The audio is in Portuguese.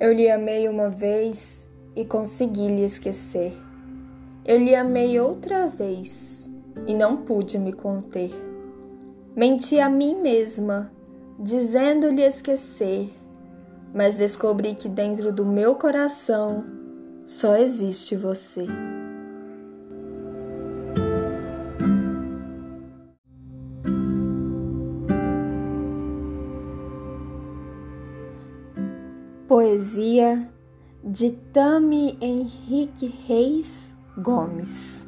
Eu lhe amei uma vez e consegui lhe esquecer. Eu lhe amei outra vez e não pude me conter. Menti a mim mesma, dizendo-lhe esquecer, mas descobri que dentro do meu coração só existe você. Poesia de Tami Henrique Reis Gomes.